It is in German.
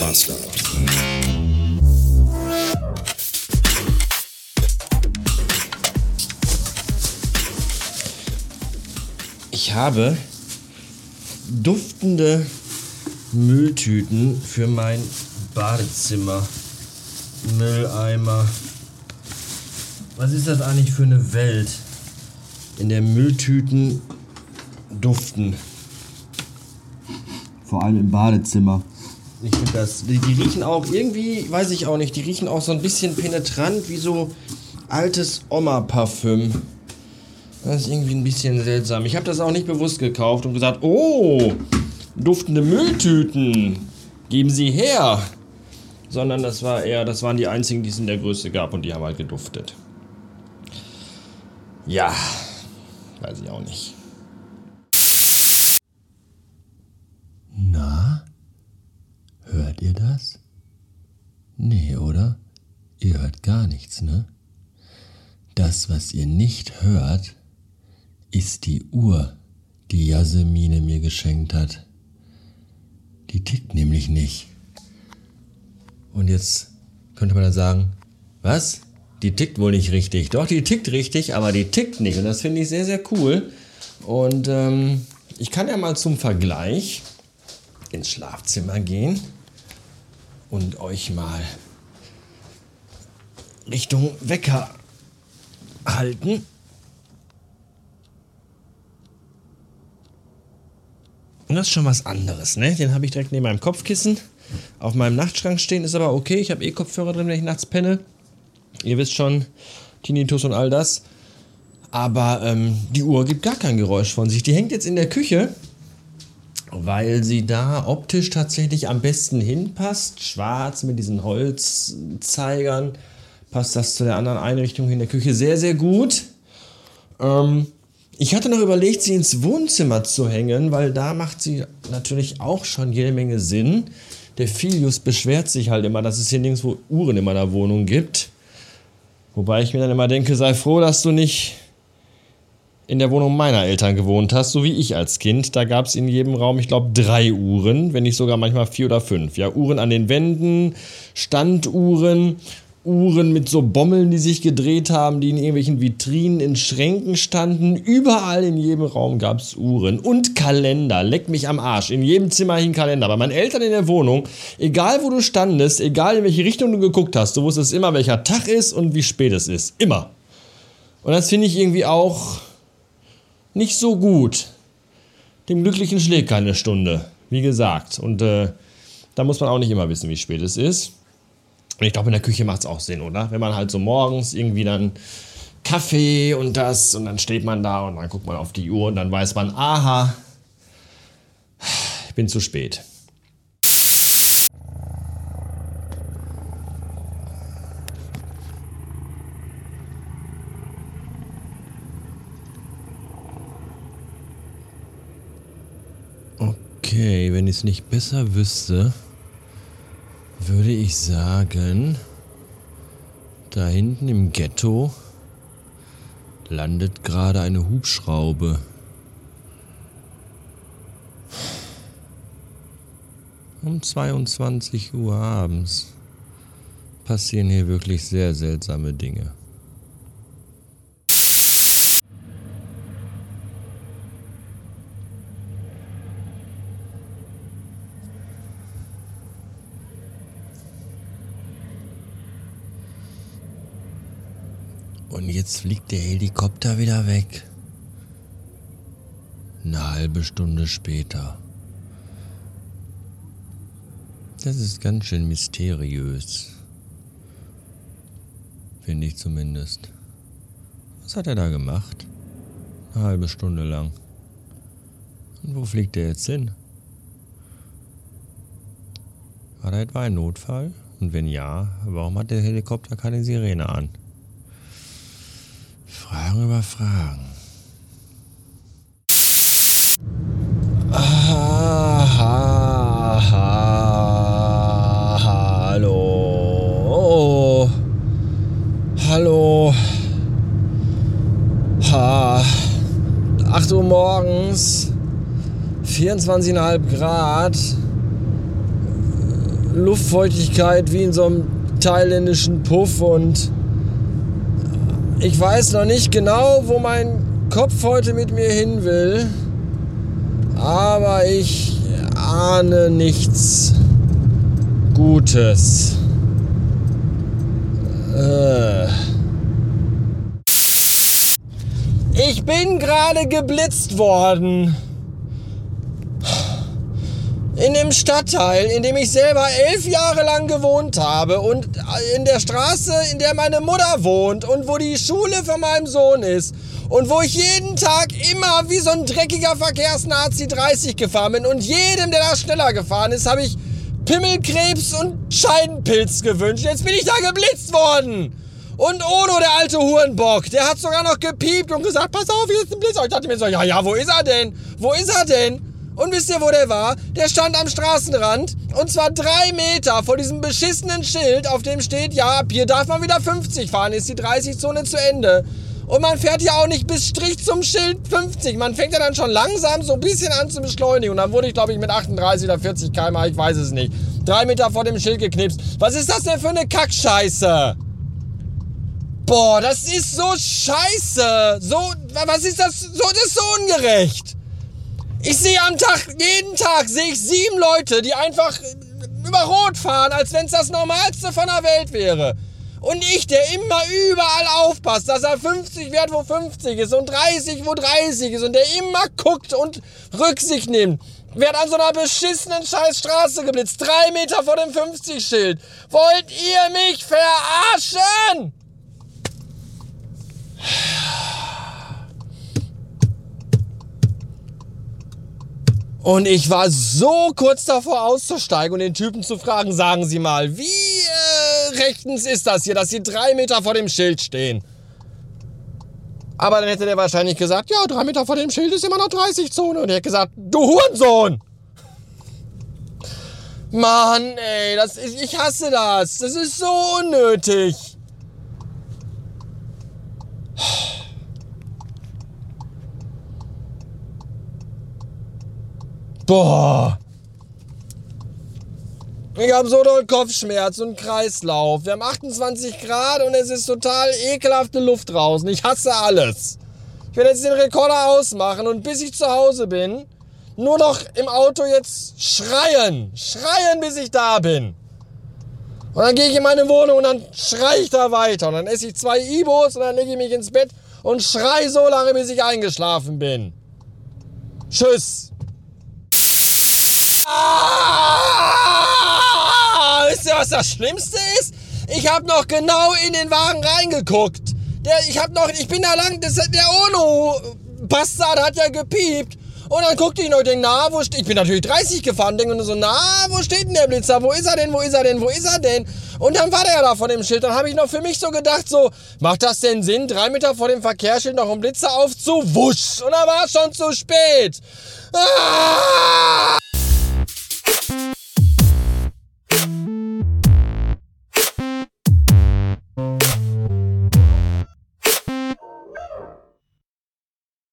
Master. Ich habe duftende Mülltüten für mein Badezimmer. Mülleimer. Was ist das eigentlich für eine Welt, in der Mülltüten duften? Vor allem im Badezimmer. Ich finde das. Die, die riechen auch irgendwie, weiß ich auch nicht, die riechen auch so ein bisschen penetrant wie so altes Oma-Parfüm. Das ist irgendwie ein bisschen seltsam. Ich habe das auch nicht bewusst gekauft und gesagt, oh, duftende Mülltüten, geben Sie her. Sondern das war eher, das waren die einzigen, die es in der Größe gab und die haben halt geduftet. Ja, weiß ich auch nicht. Na? Hört ihr das? Nee, oder? Ihr hört gar nichts, ne? Das, was ihr nicht hört, ist die Uhr, die Jasmine mir geschenkt hat. Die tickt nämlich nicht. Und jetzt könnte man dann sagen, was? Die tickt wohl nicht richtig. Doch, die tickt richtig, aber die tickt nicht. Und das finde ich sehr, sehr cool. Und ähm, ich kann ja mal zum Vergleich ins Schlafzimmer gehen und euch mal Richtung Wecker halten. Und das ist schon was anderes, ne? Den habe ich direkt neben meinem Kopfkissen. Auf meinem Nachtschrank stehen ist aber okay. Ich habe eh Kopfhörer drin, wenn ich nachts penne. Ihr wisst schon, Tinnitus und all das. Aber ähm, die Uhr gibt gar kein Geräusch von sich. Die hängt jetzt in der Küche, weil sie da optisch tatsächlich am besten hinpasst. Schwarz mit diesen Holzzeigern passt das zu der anderen Einrichtung in der Küche sehr, sehr gut. Ähm, ich hatte noch überlegt, sie ins Wohnzimmer zu hängen, weil da macht sie natürlich auch schon jede Menge Sinn. Der Filius beschwert sich halt immer, dass es hier nirgendwo Uhren in meiner Wohnung gibt. Wobei ich mir dann immer denke, sei froh, dass du nicht in der Wohnung meiner Eltern gewohnt hast, so wie ich als Kind. Da gab es in jedem Raum, ich glaube, drei Uhren, wenn nicht sogar manchmal vier oder fünf. Ja, Uhren an den Wänden, Standuhren Uhren mit so Bommeln, die sich gedreht haben, die in irgendwelchen Vitrinen, in Schränken standen. Überall in jedem Raum gab es Uhren und Kalender. Leck mich am Arsch. In jedem Zimmer hing Kalender. Bei meinen Eltern in der Wohnung, egal wo du standest, egal in welche Richtung du geguckt hast, du wusstest immer, welcher Tag ist und wie spät es ist. Immer. Und das finde ich irgendwie auch nicht so gut. Dem Glücklichen schlägt keine Stunde, wie gesagt. Und äh, da muss man auch nicht immer wissen, wie spät es ist. Und ich glaube, in der Küche macht es auch Sinn, oder? Wenn man halt so morgens irgendwie dann Kaffee und das und dann steht man da und dann guckt man auf die Uhr und dann weiß man, aha, ich bin zu spät. Okay, wenn ich es nicht besser wüsste, würde ich sagen, da hinten im Ghetto landet gerade eine Hubschraube. Um 22 Uhr abends passieren hier wirklich sehr seltsame Dinge. Und jetzt fliegt der Helikopter wieder weg. Eine halbe Stunde später. Das ist ganz schön mysteriös. Finde ich zumindest. Was hat er da gemacht? Eine halbe Stunde lang. Und wo fliegt er jetzt hin? War da etwa ein Notfall? Und wenn ja, warum hat der Helikopter keine Sirene an? Fragen über Fragen. Aha, hallo. Hallo. Ha. 8 Uhr morgens. 24,5 Grad. Luftfeuchtigkeit wie in so einem thailändischen Puff und ich weiß noch nicht genau, wo mein Kopf heute mit mir hin will, aber ich ahne nichts Gutes. Äh. Ich bin gerade geblitzt worden. In dem Stadtteil, in dem ich selber elf Jahre lang gewohnt habe und in der Straße, in der meine Mutter wohnt und wo die Schule von meinem Sohn ist und wo ich jeden Tag immer wie so ein dreckiger Verkehrsnazi 30 gefahren bin und jedem, der da schneller gefahren ist, habe ich Pimmelkrebs und Scheidenpilz gewünscht. Jetzt bin ich da geblitzt worden. Und Ono, der alte Hurenbock, der hat sogar noch gepiept und gesagt, pass auf, hier ist ein Blitz. Ich dachte mir so, ja, ja, wo ist er denn? Wo ist er denn? Und wisst ihr, wo der war? Der stand am Straßenrand und zwar drei Meter vor diesem beschissenen Schild, auf dem steht, ja, ab hier darf man wieder 50 fahren, ist die 30-Zone zu Ende. Und man fährt ja auch nicht bis Strich zum Schild 50. Man fängt ja dann schon langsam so ein bisschen an zu beschleunigen. Und dann wurde ich, glaube ich, mit 38 oder 40 km, ich weiß es nicht, drei Meter vor dem Schild geknipst. Was ist das denn für eine Kackscheiße? Boah, das ist so scheiße. So, was ist das? So, das ist so ungerecht. Ich sehe am Tag, jeden Tag sehe ich sieben Leute, die einfach über Rot fahren, als wenn es das Normalste von der Welt wäre. Und ich, der immer überall aufpasst, dass er 50 wert, wo 50 ist und 30, wo 30 ist und der immer guckt und Rücksicht nimmt, wird an so einer beschissenen Scheißstraße geblitzt. Drei Meter vor dem 50-Schild. Wollt ihr mich verarschen? Und ich war so kurz davor auszusteigen und den Typen zu fragen, sagen Sie mal, wie äh, rechtens ist das hier, dass Sie drei Meter vor dem Schild stehen? Aber dann hätte der wahrscheinlich gesagt, ja, drei Meter vor dem Schild ist immer noch 30-Zone. Und er hätte gesagt, du Hurensohn! Mann, ey, das, ich hasse das. Das ist so unnötig. Boah. Ich habe so doll Kopfschmerz und Kreislauf. Wir haben 28 Grad und es ist total ekelhafte Luft draußen. Ich hasse alles. Ich werde jetzt den Rekorder ausmachen und bis ich zu Hause bin, nur noch im Auto jetzt schreien. Schreien, bis ich da bin. Und dann gehe ich in meine Wohnung und dann schreie ich da weiter. Und dann esse ich zwei Ibos und dann lege ich mich ins Bett und schrei so lange, bis ich eingeschlafen bin. Tschüss. Ah, wisst ihr, was das Schlimmste ist? Ich habe noch genau in den Wagen reingeguckt. Der, ich habe noch, ich bin da lang, das, der Ono-Bastard hat ja gepiept. Und dann guckte ich noch, denke, na, wo steht, ich bin natürlich 30 gefahren, denke nur so, na, wo steht denn der Blitzer? Wo ist er denn? Wo ist er denn? Wo ist er denn? Und dann war der ja da vor dem Schild. Dann habe ich noch für mich so gedacht, so, macht das denn Sinn, drei Meter vor dem Verkehrsschild noch einen Blitzer aufzuwusch? Und da war es schon zu spät. Ah!